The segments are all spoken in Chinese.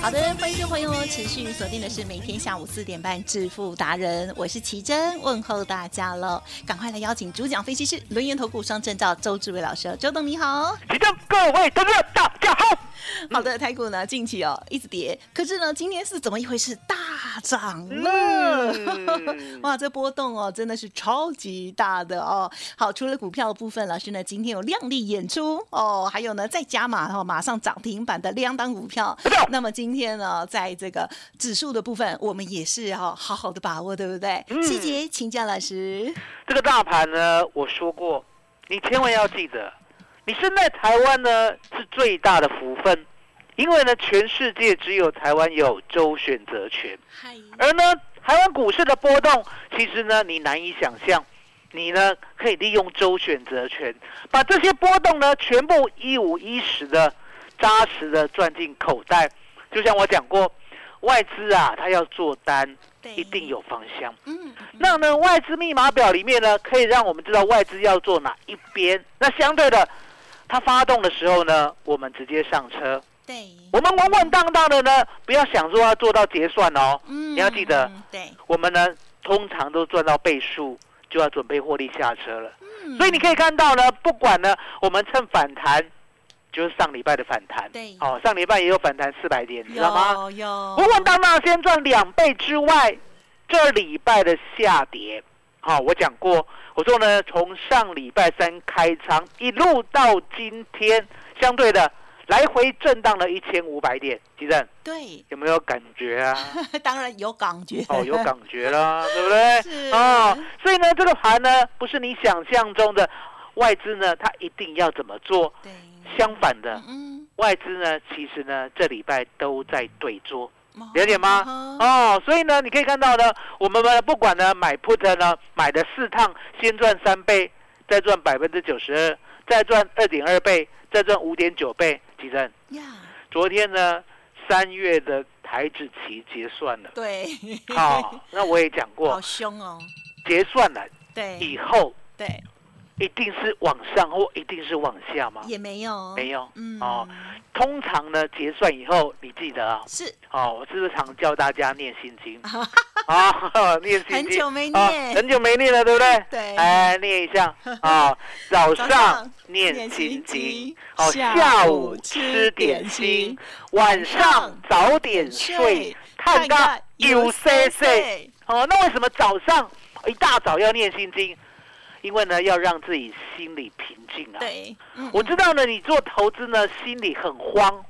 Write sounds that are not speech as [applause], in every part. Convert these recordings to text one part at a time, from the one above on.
好的，欢迎听众朋友持续锁定的是每天下午四点半致富达人，我是奇珍，问候大家了！赶快来邀请主讲分析师轮研投顾双证照周志伟老师，周董你好，奇珍各位同学大家好。[laughs] 好的，台股呢近期哦一直跌，可是呢今天是怎么一回事？大涨了！[laughs] 哇，这波动哦真的是超级大的哦。好，除了股票的部分，老师呢今天有亮丽演出哦，还有呢再加码哦，马上涨停板的两档股票。那么今天呢，在这个指数的部分，我们也是要好好的把握，对不对？细节请教老师。这个大盘呢，我说过，你千万要记得。你生在台湾呢，是最大的福分，因为呢，全世界只有台湾有周选择权。而呢，台湾股市的波动，其实呢，你难以想象。你呢，可以利用周选择权，把这些波动呢，全部一五一十的扎实的赚进口袋。就像我讲过，外资啊，它要做单，一定有方向。嗯，那呢，外资密码表里面呢，可以让我们知道外资要做哪一边。那相对的。它发动的时候呢，我们直接上车。对，我们稳稳当当的呢，不要想说要做到结算哦。嗯，你要记得，对，我们呢通常都赚到倍数，就要准备获利下车了。嗯，所以你可以看到呢，不管呢，我们趁反弹，就是上礼拜的反弹。对，哦，上礼拜也有反弹四百点，你知道吗？有，稳稳当当先赚两倍之外，这礼拜的下跌。好，我讲过，我说呢，从上礼拜三开仓一路到今天，相对的来回震荡了一千五百点，吉正，对，有没有感觉啊？[laughs] 当然有感觉，哦，有感觉啦，[laughs] 对不对？是啊，所以呢，这个盘呢，不是你想象中的外资呢，它一定要怎么做？对，相反的，嗯，外资呢，其实呢，这礼拜都在对做。了解吗？哦，所以呢，你可以看到呢，我们呢不管呢买 put 呢买的四趟，先赚三倍，再赚百分之九十二，再赚二点二倍，再赚五点九倍，几成？呀，昨天呢三月的台子期结算了。对。好，那我也讲过。好凶哦。结算了。对。以后。对。一定是往上或一定是往下吗？也没有，没有，嗯哦。通常呢，结算以后，你记得啊？是哦，我是不是常教大家念心经啊？[laughs] 念心经，很久没念，很久没念了，对不对？对，哎，念一下啊。[laughs] 早上念心经，哦，下午吃点心，晚上早点睡，看到有 C C。哦，那为什么早上一大早要念心经？因为呢，要让自己心里平静啊。对，我知道呢，你做投资呢，心里很慌，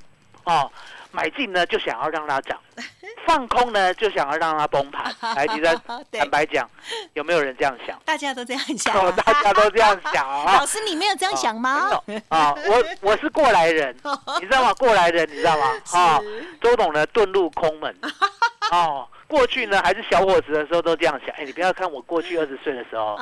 哦，买进呢就想要让它涨，[laughs] 放空呢就想要让它崩盘。来，[laughs] 你再坦白讲，有没有人这样想？大家都这样想。哦，大家都这样想啊。[laughs] 老师，你没有这样想吗？啊，我我是过来人，你知道吗？过来人，你知道吗？啊，周董呢遁入空门，哦。过去呢还是小伙子的时候都这样想。哎，你不要看我过去二十岁的时候，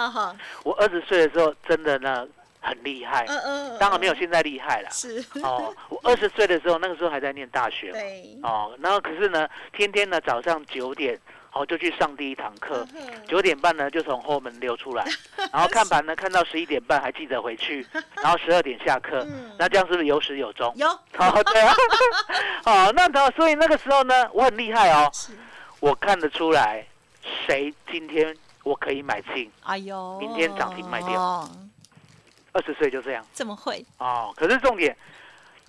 我二十岁的时候真的呢很厉害，嗯嗯，当然没有现在厉害了。是，哦，我二十岁的时候，那个时候还在念大学嘛。[laughs] 对，哦，然后可是呢，天天呢早上九点，哦就去上第一堂课，嗯九点半呢就从后门溜出来，[laughs] 然后看盘呢看到十一点半还记得回去，[laughs] 然后十二点下课，嗯。那这样是不是有始有终？有。好，对啊，哦，那他所以那个时候呢，我很厉害哦，是，我看得出来谁今天我可以买进，哎呦，明天涨停卖掉哦，二十岁就这样怎么会哦。可是重点，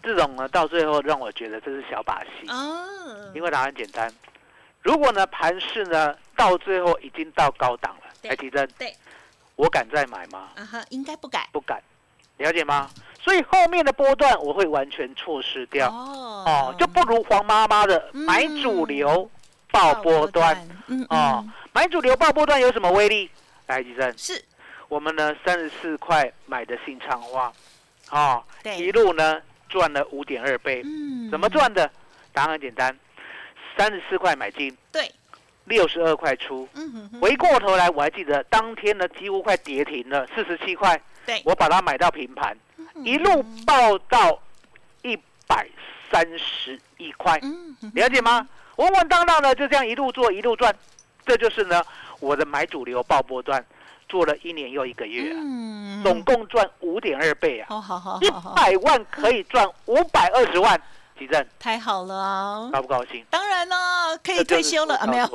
这种呢到最后让我觉得这是小把戏，啊？因为答案简单。如果呢盘势呢到最后已经到高档了，对哎，提珍，对，我敢再买吗？啊哈，应该不敢不敢，了解吗？所以后面的波段我会完全错失掉。哦哦，就不如黄妈妈的嗯买主流爆波段。，嗯哦嗯，买主流爆波段有什么威力？来，医生，是，我们呢三十四块买的新昌花，哦，一，路呢赚了五点二倍，嗯怎么？赚的？答案很简单，三十四块买进，对，六十二块出。嗯哼哼，回过头来，我还记得当天呢几乎快跌停了，四十七块，对，我把它买到平盘，嗯一路爆到一百三十一块。嗯了解吗？稳稳当当的就这样一路做一路赚，这就是呢我的买主流爆波段，做了一年又一个月啊、嗯总共赚五点二倍啊，好好好一百万可以赚五百二十万，几正太好了啊！高不高兴？当然了，可以退休了啊？没有，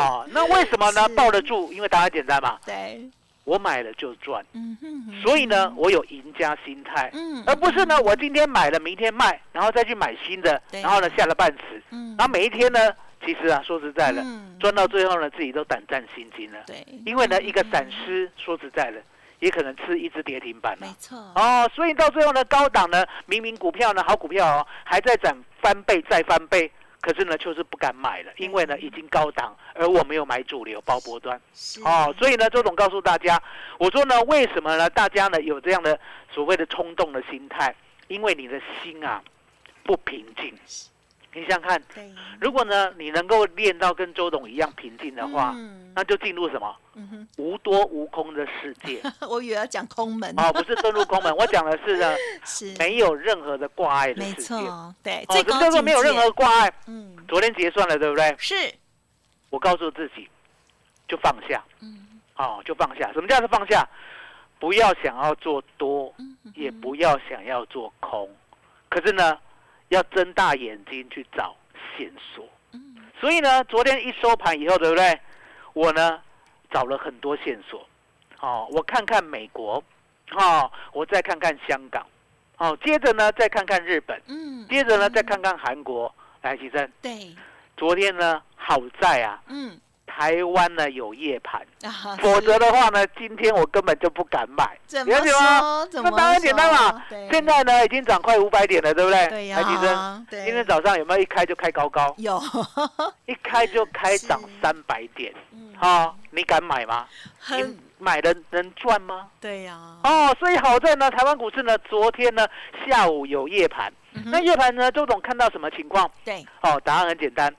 啊？[laughs] 那为什么呢是？抱得住？因为答案简单嘛，对，我买了就赚，嗯哼哼所以呢，我有赢家心态，嗯，而不是呢我今天买了明天卖，然后再去买新的，然后呢下了半死，嗯，然后每一天呢，其实啊说实在的，嗯。赚到最后呢自己都胆战心惊了。对，因为呢，一个嗯闪失，说实在的，也可能吃一只跌停板了没。错，哦，所以到最后呢，高档呢，明明股票呢好股票哦，还在涨翻倍再翻倍，可是呢就是不敢买了，因为呢已经高档，而我没有买主流包波段。是。哦，所以呢，周总告诉大家，我说呢，为什么呢？大家呢有这样的所谓的冲动的心态，因为你的心啊不平静。你想想看，如果呢你能够练到跟周董一样平静的话，嗯那就进入什么嗯，无多无空的世界。[laughs] 我以为要讲空门，哦，不是遁入空门，[laughs] 我讲的是呢，是没有任何的挂碍的没世界。错，对，哦，最高什么叫做没有任何挂碍？嗯昨天结算了，对不对？是我告诉自己，就放下，嗯哦，就放下。什么叫做放下？不要想要做多，也不要想要做空，可是呢，要睁大眼睛去找线索。嗯。所以呢，昨天一收盘以后，对不对？我呢找了很多线索，哦，我看看美国，哦，我再看看香港，哦，接着呢再看看日本，嗯，接着呢再看看韩国。来，齐生，对，昨天呢好在啊，嗯台湾呢有夜盘，啊，否是则的话呢，今天我根本就不敢买。怎么了解吗？那当然简单嘛。说，对。现在呢已经涨快五百点了，对不对？对呀，对，今天早上有没有一开就开高高？有，[laughs] 一开就开涨三百点，嗯。哦，你敢买吗？很。你买的能赚吗？对呀，哦，所以好在呢，台湾股市呢，昨天呢下午有夜盘，嗯那夜盘呢，周董看到什么情况？对，哦，答案很简单，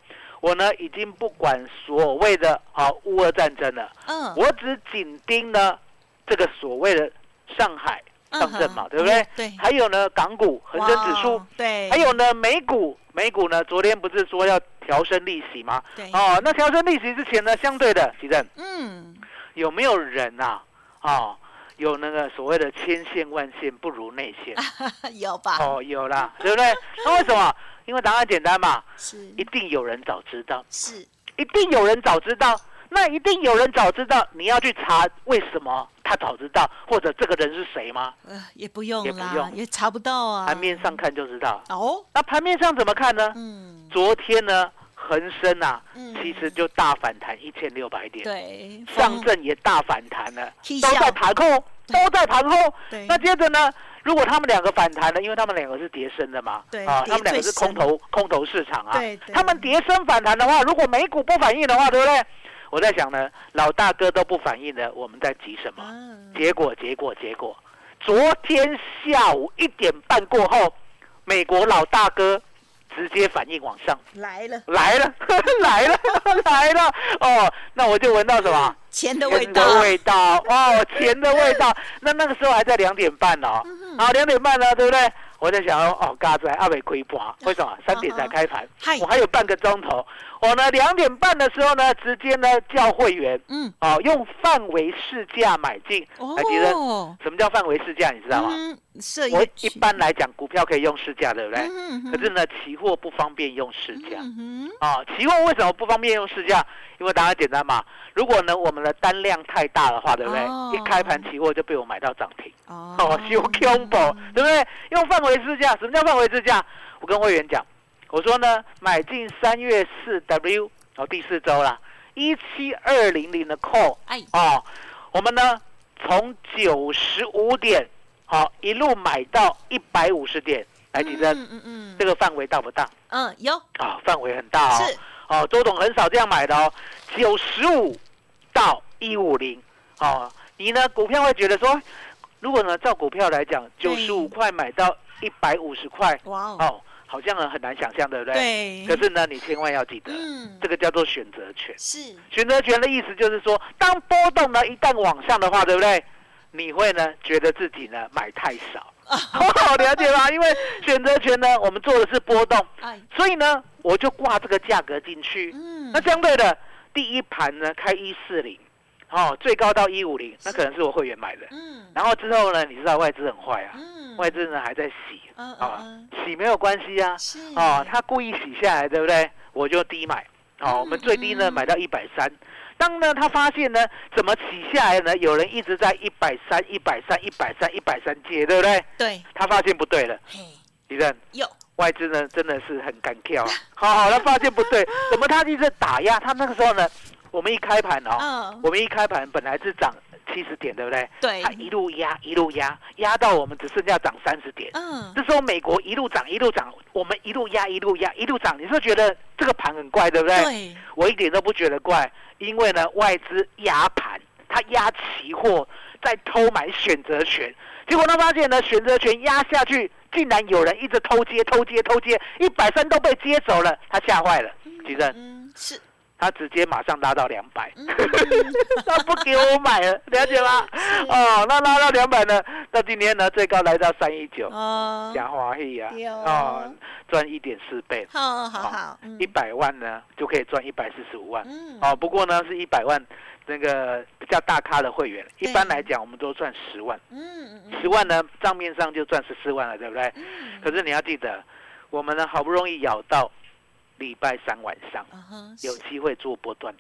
我呢已经不管所谓的啊、乌俄战争了，嗯，我只紧盯呢这个所谓的上海上证嘛，嗯对不对？嗯对，还有呢港股恒生指数哇，，对，还有呢美股，美股呢昨天不是说要调升利息吗？对，哦，那调升利息之前呢，相对的，奇正嗯，有没有人呐、哦，有那个所谓的千线万线不如内线。[laughs] 有吧？哦，有啦，对不对？那为什么？因为答案简单嘛，是。一定有人早知道，是，一定有人早知道，那一定有人早知道，你要去查为什么他早知道，或者这个人是谁吗？呃，也不用啦，也不用。也查不到啊。盘面上看就知道。哦，那盘面上怎么看呢？嗯，昨天呢，恒生啊，嗯。其实就大反弹一千六百点，对，上证也大反弹了，都在笑盘后，都在盘后。那接着呢，如果他们两个反弹了，因为他们两个是跌升的嘛，啊，他们两个是空头空头市场啊，他们跌升反弹的话，如果美股不反应的话，对不对？我在想呢，老大哥都不反应的，我们在急什么？嗯，结果结果结果，昨天下午一点半过后，美国老大哥直接反应往上，来了，来了，[laughs] 来了，[laughs] 来了，哦，那我就闻到什么？钱的味道，味道，哦，钱的味道。[laughs] 那那个时候还在两点半哦，嗯好，两点半呢，对不对？我在想说，哦，嘎仔阿伟亏盘，为什么？三点才开盘嗨，我还有半个钟头。我呢，两点半的时候呢，直接呢叫会员，嗯，哦，用范围市价买进。哦，什么叫范围市价？你知道吗？我一一般来讲，股票可以用市价，对不对？嗯可是呢，期货不方便用市价。嗯啊，期货为什么不方便用市价？因为答案简单嘛。如果呢我们的单量太大的话，对不对？哦一开盘期货就被我买到涨停，哦，哦，[laughs] 修 combo，对不对？用范围市价，什么叫范围市价？我跟会员讲，我说呢，买进三月四 W，哦，第四周啦，一七二零零的 call，哎，哦，我们呢从九十五点，好、一路买到一百五十点，来提升？嗯嗯嗯，这个范围大不大？嗯有。啊，范围很大哦。是，哦，周董很少这样买的哦，九十五到一五零，哦，你呢股票会觉得说，如果呢照股票来讲，九十五块买到一百五十块，哇哦，哦，好像很难想象，对不对？。对，可是呢，你千万要记得，嗯这个叫做选择权。是，选择权的意思就是说，当波动呢一旦往上的话，对不对？你会呢觉得自己呢买太少，好 [laughs] 了解吗？因为选择权呢，我们做的是波动，哎，所以呢，我就挂这个价格进去。嗯那相对的，第一盘呢开一四零，哦，最高到一五零，那可能是我会员买的。嗯然后之后呢，你知道外资很坏啊，嗯外资呢还在洗嗯啊嗯，洗没有关系啊，是哦，他故意洗下来，对不对？我就低买，嗯哦，我们最低呢嗯买到一百三。当呢他发现呢，怎么洗下来呢？有人一直在一百三、一百三、一百三、一百三接，对不对？对，他发现不对了，嘿，李正，有外资呢真的是很敢跳啊！[laughs] 好好，他发现不对，怎么他一直打压？他那个时候呢，我们一开盘哦，嗯，我们一开盘本来是涨七十点，对不对？对他，一路压，一路压，压到我们只剩下涨三十点。嗯，这时候美国一路涨，一路涨，我们一路压，一路压，一路涨。你是觉得这个盘很怪，对不对？对，我一点都不觉得怪，因为呢，外资压盘，他压期货，在偷买选择权，结果他发现呢，选择权压下去，竟然有人一直偷接、偷接、偷接，一百三都被接走了，他吓坏了，吉正，嗯，是，他直接马上拉到两百，嗯，[laughs] 他不给我买了，[laughs] 了解吗？哦，那拉到两百呢？那今天呢，最高来到三一九，哦，假华裔呀，哦。哦，赚一点四倍，好好好，嗯。一百万呢就可以赚一百四十五万。嗯，哦，不过呢是一百万，那个比较大咖的会员，一般来讲我们都赚十万，嗯。十万呢账面上就赚十四万了，对不对？嗯，可是你要记得，我们呢好不容易咬到礼拜三晚上，有机会做波段，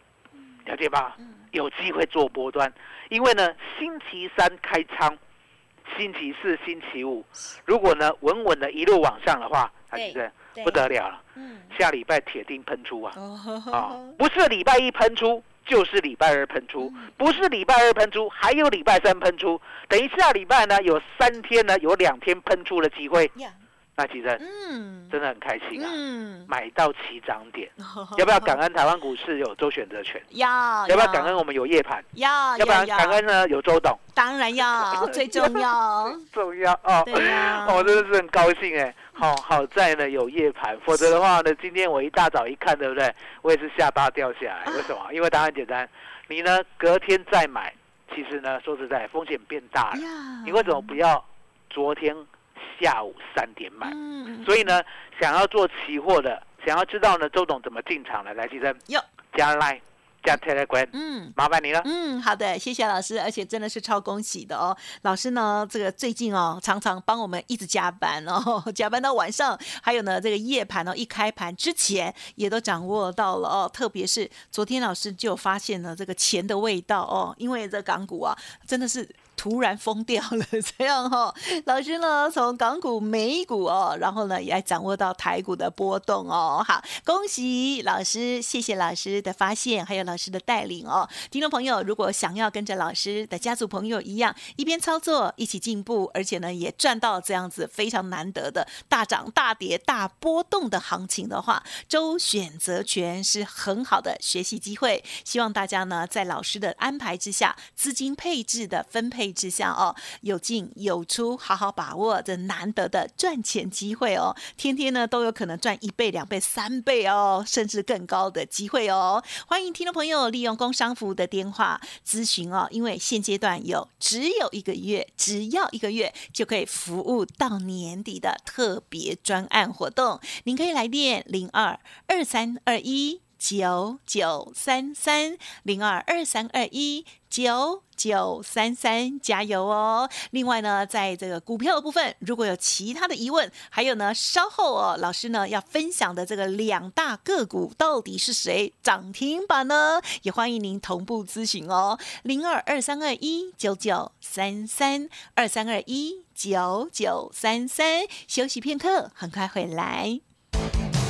了解吧？嗯。有机会做波段，因为呢星期三开仓，星期四、星期五，如果呢稳稳的一路往上的话，还对是不得了了，嗯，下礼拜铁定喷出啊！不是礼拜一喷出，就是礼拜二喷出，嗯。不是礼拜二喷出，还有礼拜三喷出，等于下礼拜呢有三天呢有两天喷出的机会，呀，那其实嗯，真的很开心啊！嗯，买到起涨点，[laughs] 要不要感恩台湾股市有周选择权？[laughs] 要要不要感恩我们有夜盘？要要不然感恩呢有周董？当然要，[laughs] 最重要，重要哦。对呀我，真的是很高兴哎，好好在呢有夜盘，否则的话呢，今天我一大早一看，对不对？我也是下巴掉下来，为什么？因为答案简单，你呢隔天再买，其实呢说实在风险变大了。你为什么不要昨天下午三点买？嗯，所以呢，想要做期货的，想要知道呢周董怎么进场的，来，其实哟加 Line 加 Telegram，嗯。麻烦你了。嗯，好的，谢谢老师，而且真的是超恭喜的哦。老师呢，这个最近哦，常常帮我们一直加班哦，[laughs] 加班到晚上，还有呢，这个夜盘哦，一开盘之前也都掌握到了哦。特别是昨天老师就发现了这个钱的味道哦，因为这港股啊，真的是。突然疯掉了，这样哈、哦，[laughs] 老师呢从港股、美股哦，然后呢也掌握到台股的波动哦。好，恭喜老师，谢谢老师的发现，还有老师的带领哦。听众朋友，如果想要跟着老师的家族朋友一样，一边操作一起进步，而且呢也赚到这样子非常难得的大涨大跌大波动的行情的话，周选择权是很好的学习机会。希望大家呢在老师的安排之下，资金配置的分配配置下哦，有进有出，好好把握这难得的赚钱机会哦。天天呢都有可能赚一倍、两倍、三倍哦，甚至更高的机会哦。欢迎听众朋友利用工商服务的电话咨询哦，因为现阶段有只有一个月，只要一个月就可以服务到年底的特别专案活动，您可以来电零二二三二一。九九三三零二二三二一九九三三，加油哦！另外呢，在这个股票的部分，如果有其他的疑问，还有呢，稍后哦，老师呢要分享的这个两大个股到底是谁涨停板呢？也欢迎您同步咨询哦，零二二三二一九九三三二三二一九九三三，休息片刻，很快回来。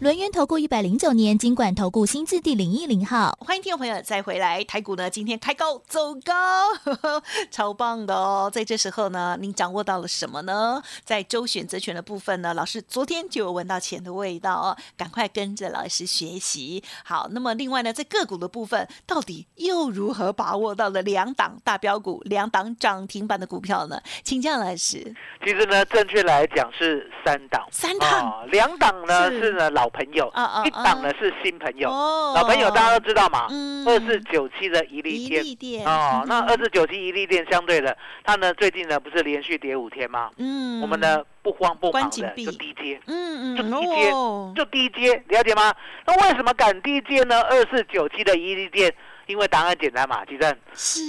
轮源投顾一百零九年金管投顾新字第零一零号，欢迎听众朋友再回来。台股呢今天开高走高，呵 [laughs] 呵超棒的哦！在这时候呢，您掌握到了什么呢？在周选择权的部分呢，老师昨天就有闻到钱的味道哦，赶快跟着老师学习。好，那么另外呢，在个股的部分，到底又如何把握到了两档大标股、两档涨停板的股票呢？请教老师。其实呢，正确来讲是三档，三档，两档呢是呢老。朋友，一档呢是新朋友，老朋友大家都知道嘛，二四九七的一利店哦，[laughs] 那二四九七一利店相对的，它呢最近呢不是连续跌五天吗？嗯，我们呢不慌不忙的就低接，嗯嗯，就低接，就低接，了解吗？那为什么敢低接呢？二四九七的一利店，因为答案简单嘛，其正，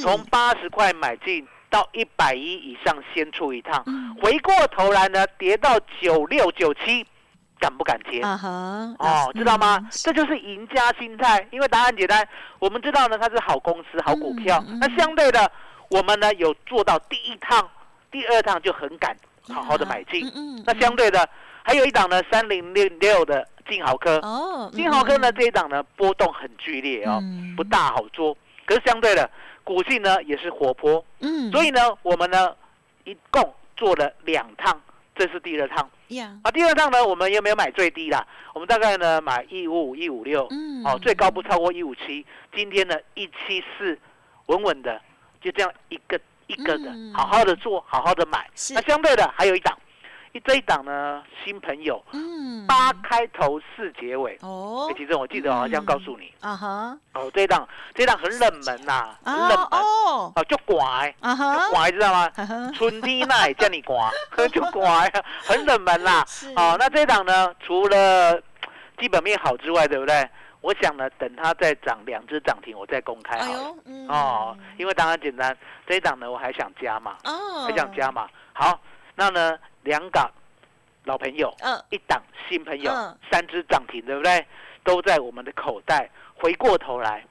从八十块买进到一百一以上先出一趟，回过头来呢跌到九六九七。敢不敢接？哦，知道吗？这就是赢家心态。因为答案简单，我们知道呢，它是好公司、好股票。那相对的，我们呢有做到第一趟、第二趟就很敢好好的买进。那相对的，还有一档呢，三零六六的金豪科。哦，金豪科呢这一档呢波动很剧烈哦，不大好做。可是相对的，股性呢也是活泼。嗯，所以呢，我们呢一共做了两趟。这是第二趟，啊，第二趟呢，我们也没有买最低啦，我们大概呢买一五五一五六，嗯，哦，最高不超过一五七，今天呢一七四，稳稳的，就这样一个一个的，好好的做，好好的买，那相对的还有一档。这一档呢，新朋友，嗯，八开头四结尾，哦，其实我记得好像告诉你，啊哈，哦，这一档，这一档很冷门呐，很冷门，哦，就乖，啊哈，乖知道吗？[laughs] 春天那叫你乖，就乖，很冷门啦，哦，那这一档呢，除了基本面好之外，对不对？我想呢，等它再涨两只涨停，我再公开好哦，因为当然简单，这一档呢，我还想加嘛，哦，还想加嘛，好，那呢？两档老朋友，嗯，一档新朋友，三只涨停，对不对？都在我们的口袋。回过头来，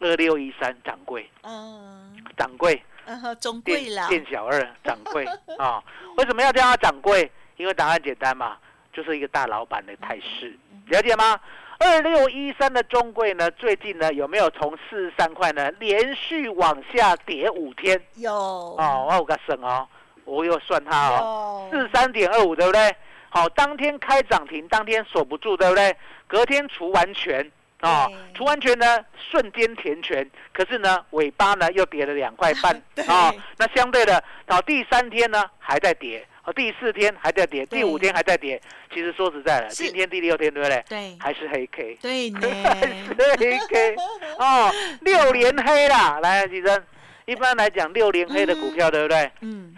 二六一三掌柜，嗯，掌柜，嗯，中贵了，店小二掌柜 [laughs] 啊？为什么要叫他掌柜？因为答案简单嘛，就是一个大老板的态势，了解吗？二六一三的中贵呢，最近呢有没有从四十三块呢连续往下跌五天？有哦，我有个省哦。我又算它哦，四三点二五，对不对？好，当天开涨停，当天锁不住，对不对？隔天除完全啊，除完全呢，瞬间填权，可是呢，尾巴呢又跌了两块半 [laughs] 啊。那相对的，到第三天呢还在跌，哦，第四天还在跌，第五天还在跌。其实说实在的，今天第六天，对不对？对，还是黑 K。对，[laughs] 还是黑 K。哦，六连黑啦，来，李生，一般来讲，六连黑的股票，对不对？嗯。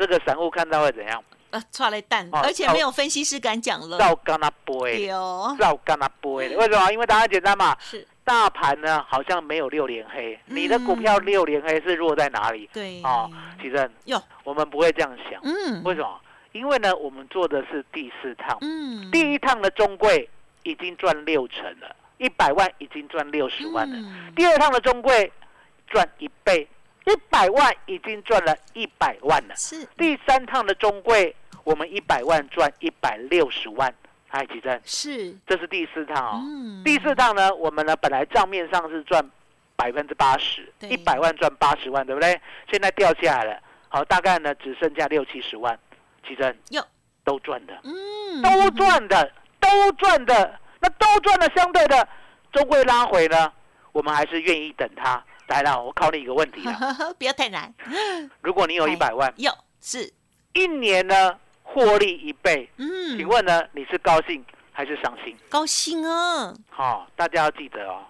这个散户看到会怎样？呃，错了蛋，而且没有分析师敢讲了。照干他背，照干他背。为什么？因为答案简单嘛。是。大盘呢，好像没有六连黑。你的股票六连黑是弱在哪里？对。哦，其实哟，我们不会这样想。嗯。为什么？因为呢，我们做的是第四趟。嗯。第一趟的中贵已经赚六成了，一百万已经赚六十万了。第二趟的中贵赚一倍。一百万已经赚了一百万了。是。第三趟的中贵，我们一百万赚一百六十万，哎，奇珍，是，这是第四趟哦。嗯。第四趟呢，我们呢本来账面上是赚百分之八十，一百万赚八十万，对不对？现在掉下来了，好，大概呢只剩下六七十万，奇珍哟。都赚的，嗯。都赚的，都赚的，那都赚的，相对的中贵拉回呢，我们还是愿意等它。来了，我考你一个问题了，[laughs] 不要太难，[laughs] 如果你有一百万，有是，一年呢获利一倍，嗯，请问呢你是高兴还是伤心？高兴啊，好、大家要记得哦，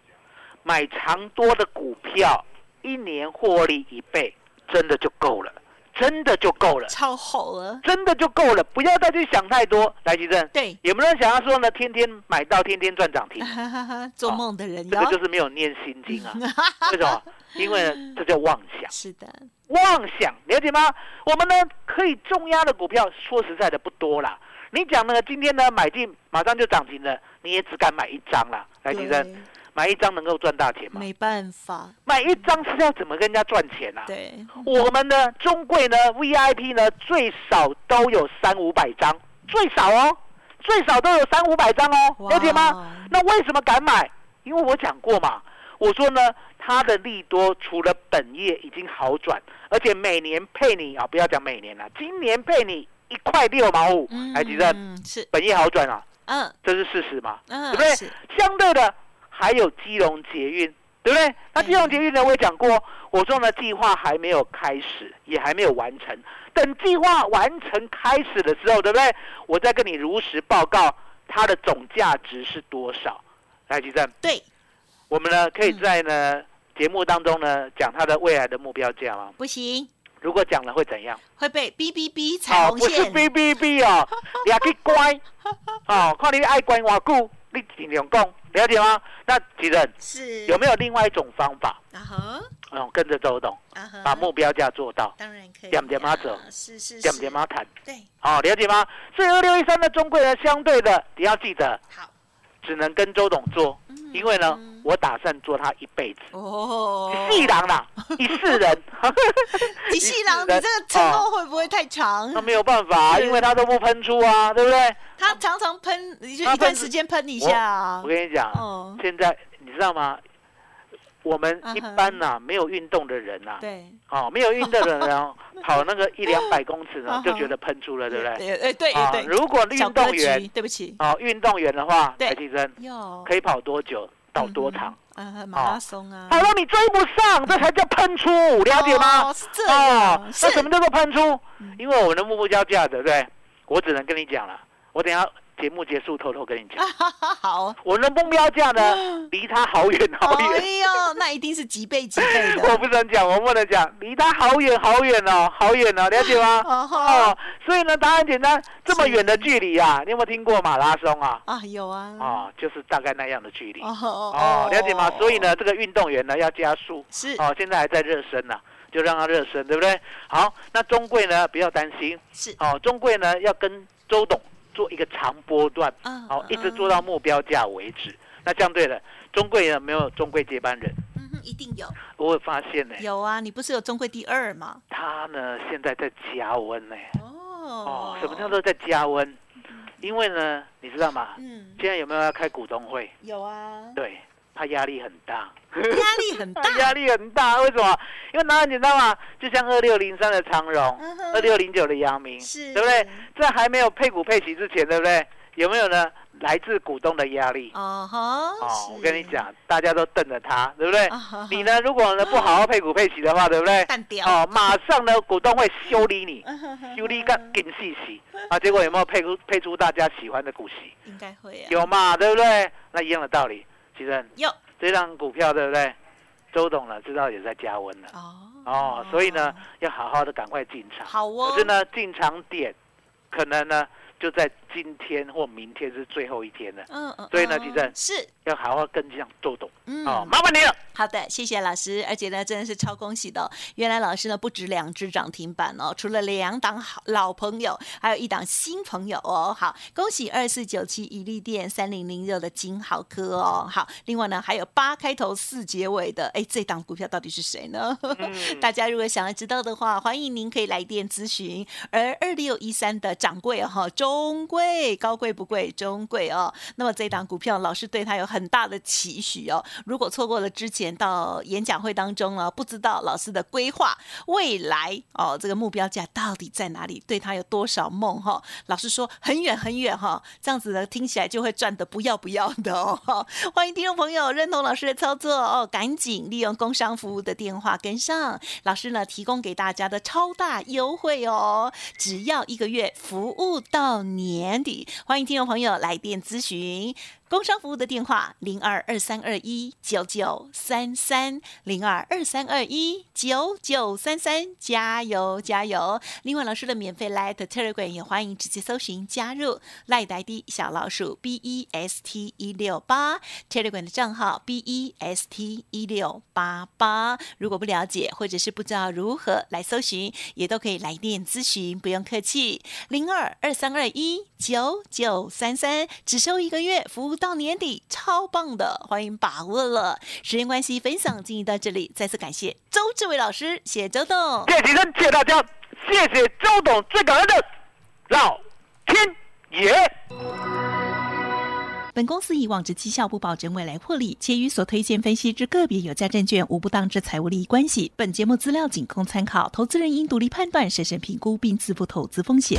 买长多的股票，一年获利一倍，真的就够了，真的就够了，超好了，真的就够了，不要再去想太多。来，吉正，对，有没有人想要说呢？天天买到，天天赚涨停，[laughs] 做梦的人哟这个就是没有念心经啊。[laughs] 为什么？因为呢，这叫妄想，是的，妄想，了解吗？我们呢可以重压的股票，说实在的不多啦。你讲呢，今天呢买进马上就涨停了，你也只敢买一张啦。来，吉正，对买一张能够赚大钱吗？没办法，买一张是要怎么跟人家赚钱啊？对，我们的中贵呢，VIP 呢最少都有三五百张，最少哦，最少都有三五百张哦，哇了解吗？那为什么敢买？因为我讲过嘛，我说呢，它的利多除了本业已经好转，而且每年配你啊，不要讲每年了，今年配你一块六毛五，哎，吉正，嗯是，本业好转啊，嗯这是事实嘛？嗯对不对？相对的还有基隆捷运，对不对？那基隆捷运呢，我也讲过，我说呢计划还没有开始，也还没有完成。等计划完成开始的时候，对不对？我再跟你如实报告它的总价值是多少。来，吉正，对，我们呢可以嗯在呢节目当中呢讲它的未来的目标价吗？不行，如果讲了会怎样？会被哔哔哔彩哦，虹不是线，B B B 哦，你还去乖，哦，看你爱乖我久，你尽量讲，了解吗？那几人是。有没有另外一种方法？啊哈嗯，跟着周董把目标价做到，当然可以啊，点点妈走是是点点妈谈？对，好，了解吗？所以二六一三的中贵呢，相对的你要记得，好，只能跟周董做，嗯因为呢嗯，我打算做他一辈子。哦，一世 [laughs] 人 [laughs] 啦，一世人，一细郎，你这个承诺会不会太长那？没有办法啊，因为他都不喷出啊，对不对？他常常喷，你就一段时间喷一下啊我。跟你讲，哦，现在你知道吗？我们一般呐、没有运动的人呐、对，哦，没有运动的人哦，[laughs] 跑那个一两百公尺呢就觉得喷出了，对不对？对，哎，对啊对，如果运动员，对不起，哦，运动员的话，对。台积生可以跑多久，到多长？嗯？呃，马拉松啊，跑到你追不上，这才叫喷出，了解吗？哦，是这哦，，那什么叫做喷出？嗯？因为我们的目标价，对不对？我只能跟你讲了，我等下节目结束偷偷跟你讲，[laughs] 好，我们的目标价呢，[gasps] 离他好远好远哎。呦，那一定是几倍几倍的。我不能讲，我不能讲，离他好远好远哦，好远哦，了解吗？[laughs] 哦哦，所以呢，答案简单，这么远的距离啊，你有没有听过马拉松啊？啊，有啊，哦，就是大概那样的距离。哦哦，了解吗？所以呢，这个运动员呢要加速。是哦，现在还在热身呢、就让他热身，对不对？好，那中贵呢不要担心。是哦，中贵呢要跟周董做一个长波段，啊好、一直做到目标价为止。那这样对了，中贵呢没有中贵接班人，嗯哼，一定有我会发现呢，有啊，你不是有中贵第二吗？他呢现在在加温呢。哦哦，什么叫做在加温？因为呢，你知道吗？嗯，现在有没有要开股东会？有啊，对，他压力很大。压力很大他，压力很大，为什么？因为哪很简单嘛，就像二六零三的长荣二六零九的阳明，是，对不对？？在还没有配股配息之前，对不对？有没有呢？来自股东的压力。哦哈，哦，我跟你，讲，大家都瞪着他，对不对？啊你？呢，如果呢不好好配股配息的话，对不对？哦，马上呢股东会修理你，嗯修理个紧细细啊！结果有没有配出配出大家喜欢的股息？应该会啊，有嘛，对不对？那一样的道理，其实有这张股票对不对？周董呢知道也在加温了。哦哦，所以呢，要好好的赶快进场。好哦，可是呢，进场点可能呢就在今天或明天是最后一天了，嗯嗯，所以呢嗯吉正是要好好跟上周董嗯哦，麻烦你了。好的，谢谢老师，而且呢，真的是超恭喜的哦、原来老师呢不止两只涨停板哦，除了两档好老朋友，还有一档新朋友哦。好，恭喜二四九七一利店三零零六的金豪科哦。好，另外呢还有八开头四结尾的，哎，这档股票到底是谁呢？嗯 [laughs] 大家如果想要知道的话，欢迎您可以来电咨询。而二六一三的掌柜哈哦，中贵高贵不贵，中贵哦。那么这档股票，老师对它有很大的期许哦。如果错过了之前到演讲会当中呢，不知道老师的规划未来哦，这个目标价到底在哪里？对他有多少梦哈、老师说很远很远哈、这样子呢听起来就会赚得不要不要的哦。[laughs] 欢迎听众朋友认同老师的操作哦，赶紧利用工商服务的电话跟上，老师呢提供给大家的超大优惠哦，只要一个月服务到年底。欢迎听众朋友来电咨询。工商服务的电话零二二三二一九九三三零二二三二一九九三三，加油加油！另外，老师的免费 Light Telegram 也欢迎直接搜寻加入 Light ID 小老鼠 B E S T 一六八 Telegram 的账号 B E S T 一六八八。如果不了解或者是不知道如何来搜寻，也都可以来电咨询，不用客气。零二二三二一九九三三，只收一个月，服务到年底，超棒的，欢迎把握了。时间关系，分享进行到这里，再次感谢周志伟老师，谢谢周董。谢谢大家，谢谢周董，最感恩的老天爷。本公司以往之绩效不保证未来获利，且与所推荐分析之个别有价证券无不当之财务利益关系。本节目资料仅供参考，投资人应独立判断、审慎评估并自负投资风险。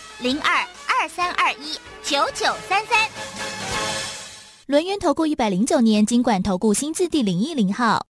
零二二三二一九九三三。轮源投顾一百零九年经管投顾新字第零一零号。